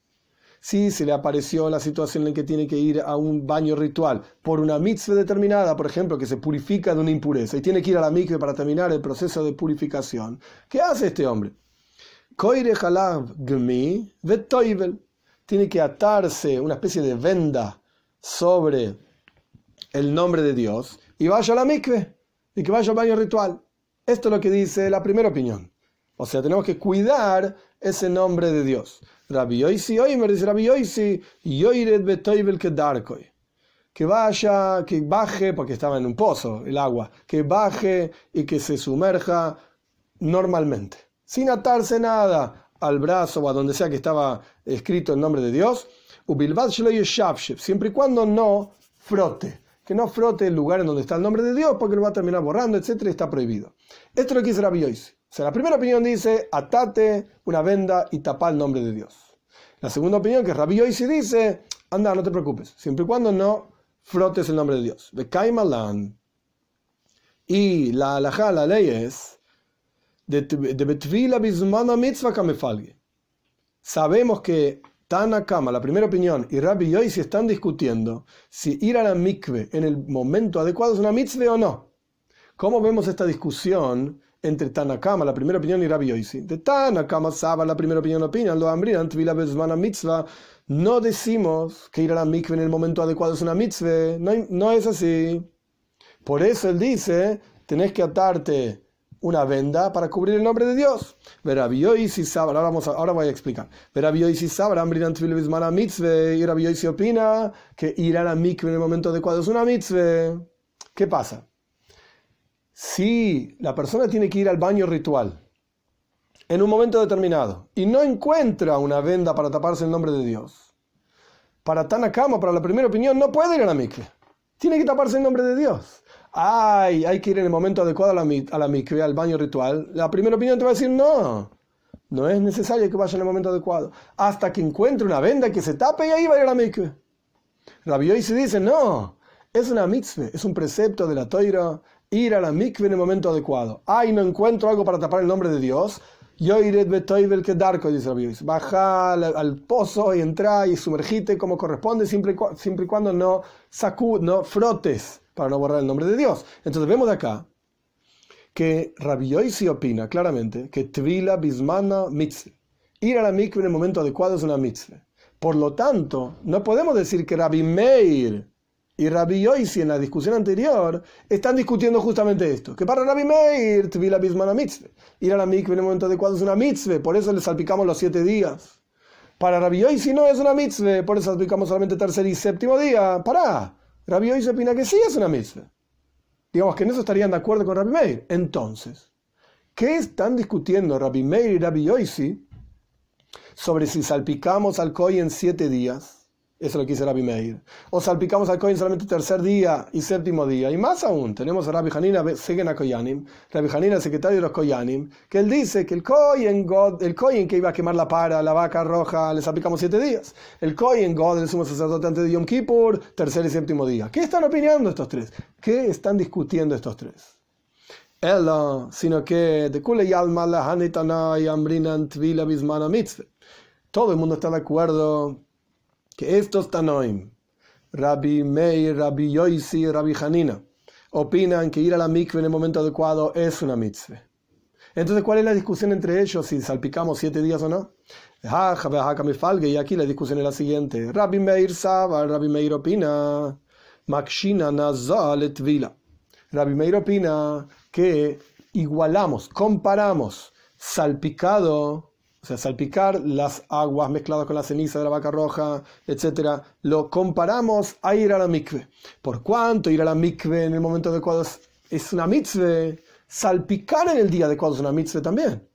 Si se le apareció la situación en que tiene que ir a un baño ritual por una mitzvah determinada, por ejemplo, que se purifica de una impureza y tiene que ir a la mikve para terminar el proceso de purificación, ¿qué hace este hombre? Tiene que atarse una especie de venda sobre el nombre de Dios y vaya a la mikve y que vaya al baño ritual. Esto es lo que dice la primera opinión. O sea, tenemos que cuidar ese nombre de Dios. Rabbi Yoisi, me dice Rabbi Yoisi, Yoiret betoibel que darkoi. Que vaya, que baje, porque estaba en un pozo el agua, que baje y que se sumerja normalmente, sin atarse nada al brazo o a donde sea que estaba escrito el nombre de Dios. Siempre y cuando no frote que no frote el lugar en donde está el nombre de Dios porque lo va a terminar borrando, etcétera, está prohibido. Esto es lo que dice Rabbi O sea, la primera opinión dice, atate una venda y tapa el nombre de Dios. La segunda opinión, que es Rabbi dice, anda, no te preocupes, siempre y cuando no frotes el nombre de Dios. Y la alajá, la ley es, de betvila bismana mitzvah kamefalge. Sabemos que Tanakama, la primera opinión, y Rabbi Yoisi están discutiendo si ir a la mikve en el momento adecuado es una mitzvah o no. ¿Cómo vemos esta discusión entre Tanakama, la primera opinión, y Rabbi Yoisi? De Tanakama, Saba, la primera opinión, opina, lo mitzvah. No decimos que ir a la mikve en el momento adecuado es una mitzvah. No, no es así. Por eso él dice, tenés que atarte una venda para cubrir el nombre de Dios. y si ahora, vamos ahora voy a explicar. y si mitzvah, y si opina que ir a la mikve en el momento adecuado es una mitzvah. ¿Qué pasa? Si la persona tiene que ir al baño ritual en un momento determinado y no encuentra una venda para taparse el nombre de Dios, para Tanakama, para la primera opinión, no puede ir a la mikve. Tiene que taparse en nombre de Dios. Ay, hay que ir en el momento adecuado a la, a la al baño ritual. La primera opinión te va a decir no. No es necesario que vaya en el momento adecuado. Hasta que encuentre una venda que se tape y ahí va a ir a la mikve. Rabbi se dice, no, es una mitzvah, es un precepto de la toira ir a la mikve en el momento adecuado. Ay, no encuentro algo para tapar el nombre de Dios. Yo iré betoivel que darko, dice Rabbi Baja al, pozo y entra y sumergite como corresponde, siempre y cuando no sacud, no frotes para no borrar el nombre de Dios. Entonces vemos de acá que Rabbi se opina claramente que Tvila Bismana Mitzvah. Ir a la mikve en el momento adecuado es una mitzvah. Por lo tanto, no podemos decir que Rabbi Meir y Rabbi Yoisi en la discusión anterior están discutiendo justamente esto. Que para Rabbi Meir, la Bismana mitzvah. Ir a la mikve en el momento adecuado es una mitzvah, por eso le salpicamos los siete días. Para Rabbi Yoisi no es una mitzvah, por eso salpicamos solamente tercer y séptimo día. Pará, Rabbi opina que sí es una mitzvah. Digamos que en eso estarían de acuerdo con Rabbi Meir. Entonces, ¿qué están discutiendo Rabbi Meir y Rabbi Yoisi sobre si salpicamos al Koy en siete días? Eso lo quise Rabbi Meir. O salpicamos al Kohen solamente tercer día y séptimo día. Y más aún, tenemos a Rabbi Hanina Segen Koyanim, Rabbi Hanina, secretario de los Koyanim, que él dice que el Kohen God, el Kohen que iba a quemar la para, la vaca roja, le salpicamos siete días. El Kohen God, el sumo sacerdote antes de Yom Kippur, tercer y séptimo día. ¿Qué están opinando estos tres? ¿Qué están discutiendo estos tres? Ella, sino que de Kule Yalma la Hanitana y Ambrinan Tvila Bismana Mitzvah. Todo el mundo está de acuerdo que estos Tanoim, Rabbi Meir, Rabbi Yoisi, Rabbi Hanina, opinan que ir a la mikve en el momento adecuado es una mitzvah. Entonces, ¿cuál es la discusión entre ellos si salpicamos siete días o no? Y aquí la discusión es la siguiente. Rabbi Meir Saba, Rabbi Meir opina, Makshina. Rabbi Meir opina que igualamos, comparamos salpicado o sea, salpicar las aguas mezcladas con la ceniza de la vaca roja, etc., lo comparamos a ir a la mikve. ¿Por cuánto ir a la mikve en el momento adecuado es una mitzvah? Salpicar en el día adecuado es una mitzvah también.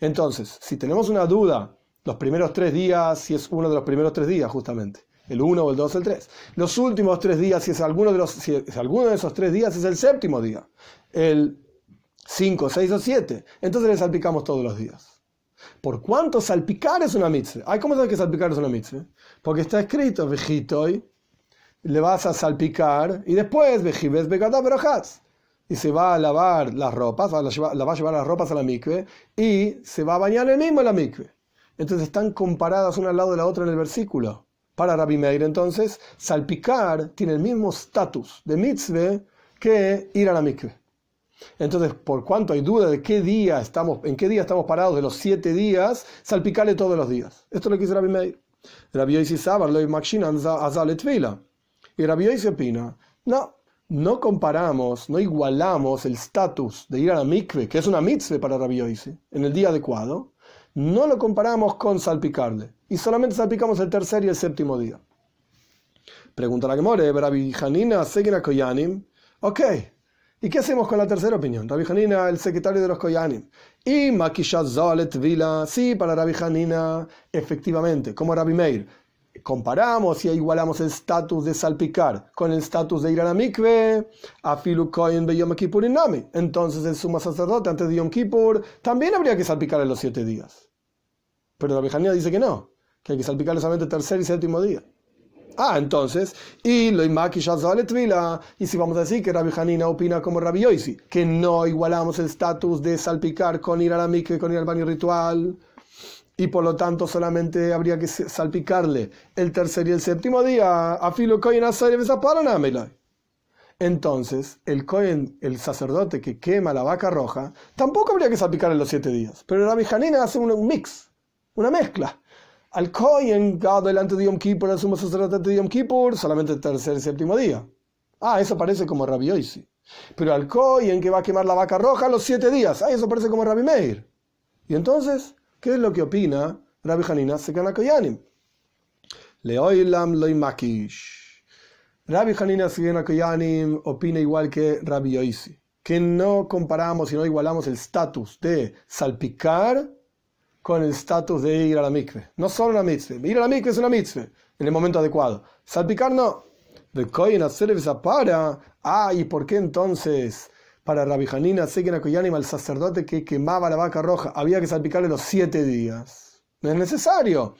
Entonces, si tenemos una duda, los primeros tres días, si es uno de los primeros tres días justamente, el 1 o el 2 o el 3. Los últimos tres días, si es alguno de, los, si alguno de esos tres días, es el séptimo día. El 5, 6 o 7. Entonces le salpicamos todos los días. ¿Por cuánto salpicar es una mitzvah? ¿Cómo sabes que salpicar es una mitzvah? Porque está escrito, vejitoy, le vas a salpicar y después, vejibes begatá Y se va a lavar las ropas, la va a llevar las ropas a la mikve y se va a bañar el mismo en la mikve. Entonces están comparadas una al lado de la otra en el versículo. Para Rabbi Meir, entonces, salpicar tiene el mismo estatus de mitzvah que ir a la mikve. Entonces, por cuanto hay duda de qué día estamos, en qué día estamos parados de los siete días, salpicale todos los días. Esto es lo que dice Rabbi Meir. Rabbi Yoisi Sabar lo Tvila. Y Rabbi opina, no, no comparamos, no igualamos el estatus de ir a la mikve, que es una mitzvah para Rabbi en el día adecuado, no lo comparamos con salpicarle. Y solamente salpicamos el tercer y el séptimo día. Pregunta la que more, Rabbi Hanina Segina Koyanim. Ok, ¿Y qué hacemos con la tercera opinión? Rabbi Hanina, el secretario de los Koyanim. Y Makishazolet Vila, sí, para Rabbi Hanina, efectivamente, como Rabbi Meir. Comparamos y igualamos el estatus de salpicar con el estatus de ir a la mikve, a Filu Koyen Yom Kippur Nami. Entonces el sumo sacerdote antes de Yom Kippur también habría que salpicar en los siete días. Pero Rabbi Hanina dice que no, que hay que salpicar solamente el tercer y séptimo día. Ah, entonces, y lo y si vamos a decir que Rabbi Hanina opina como Rabbi Yoisi, que no igualamos el estatus de salpicar con ir a la mikve, con ir al baño ritual, y por lo tanto solamente habría que salpicarle el tercer y el séptimo día, a filo entonces, el Cohen, el sacerdote que quema la vaca roja, tampoco habría que salpicarle los siete días. Pero Rabbi Hanina hace un mix, una mezcla al Kohen, delante de Yom Kippur, al sumo sacerdote de Yom Kippur, solamente el tercer y séptimo día. Ah, eso parece como Rabbi Oisi. Pero al Kohen que va a quemar la vaca roja los siete días, ah, eso parece como Rabbi Meir. Y entonces, ¿qué es lo que opina Rabbi Hanina Sekana Koyanim? Leoilam loimakish. Rabbi Hanina Sekana Koyanim opina igual que Rabbi Oisi, que no comparamos y no igualamos el estatus de salpicar con el estatus de ir a la mikve. No solo una mitzvah. Ir a la mikve es una mitzvah. en el momento adecuado. Salpicar no. De hacer para. Ah, ¿y por qué entonces para Rabbi Hanina Seken al sacerdote que quemaba la vaca roja, había que salpicarle los siete días? No es necesario.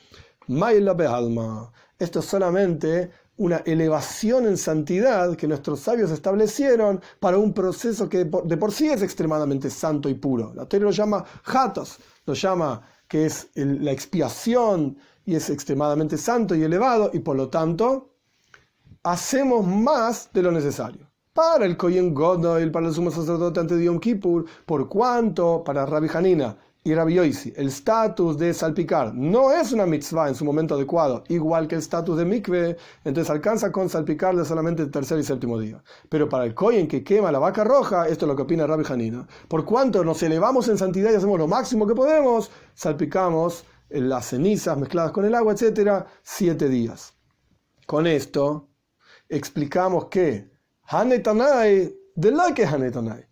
alma. Esto es solamente una elevación en santidad que nuestros sabios establecieron para un proceso que de por sí es extremadamente santo y puro. La teoría lo llama jatos, lo llama que es la expiación y es extremadamente santo y elevado y por lo tanto hacemos más de lo necesario. Para el Kohen Godel, para el sumo sacerdote ante Yom Kippur, por cuanto para Rabbi Hanina y Rabbi el estatus de salpicar no es una mitzvah en su momento adecuado, igual que el estatus de mikve, entonces alcanza con salpicarle solamente el tercer y séptimo día. Pero para el Kohen que quema la vaca roja, esto es lo que opina Rabbi Hanina, por cuanto nos elevamos en santidad y hacemos lo máximo que podemos, salpicamos las cenizas mezcladas con el agua, etcétera, siete días. Con esto explicamos que Hanetanai, de la que Hanetanai.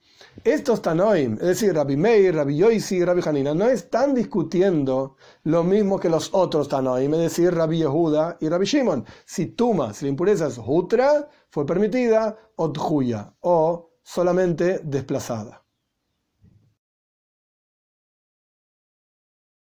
Estos Tanoim, es decir, Rabbi Meir, Rabbi Yoisi y Rabbi Hanina, no están discutiendo lo mismo que los otros Tanoim, es decir, Rabbi Yehuda y Rabbi Shimon. Si Tuma, si la impureza es Hutra, fue permitida, o Tjuya, o solamente desplazada.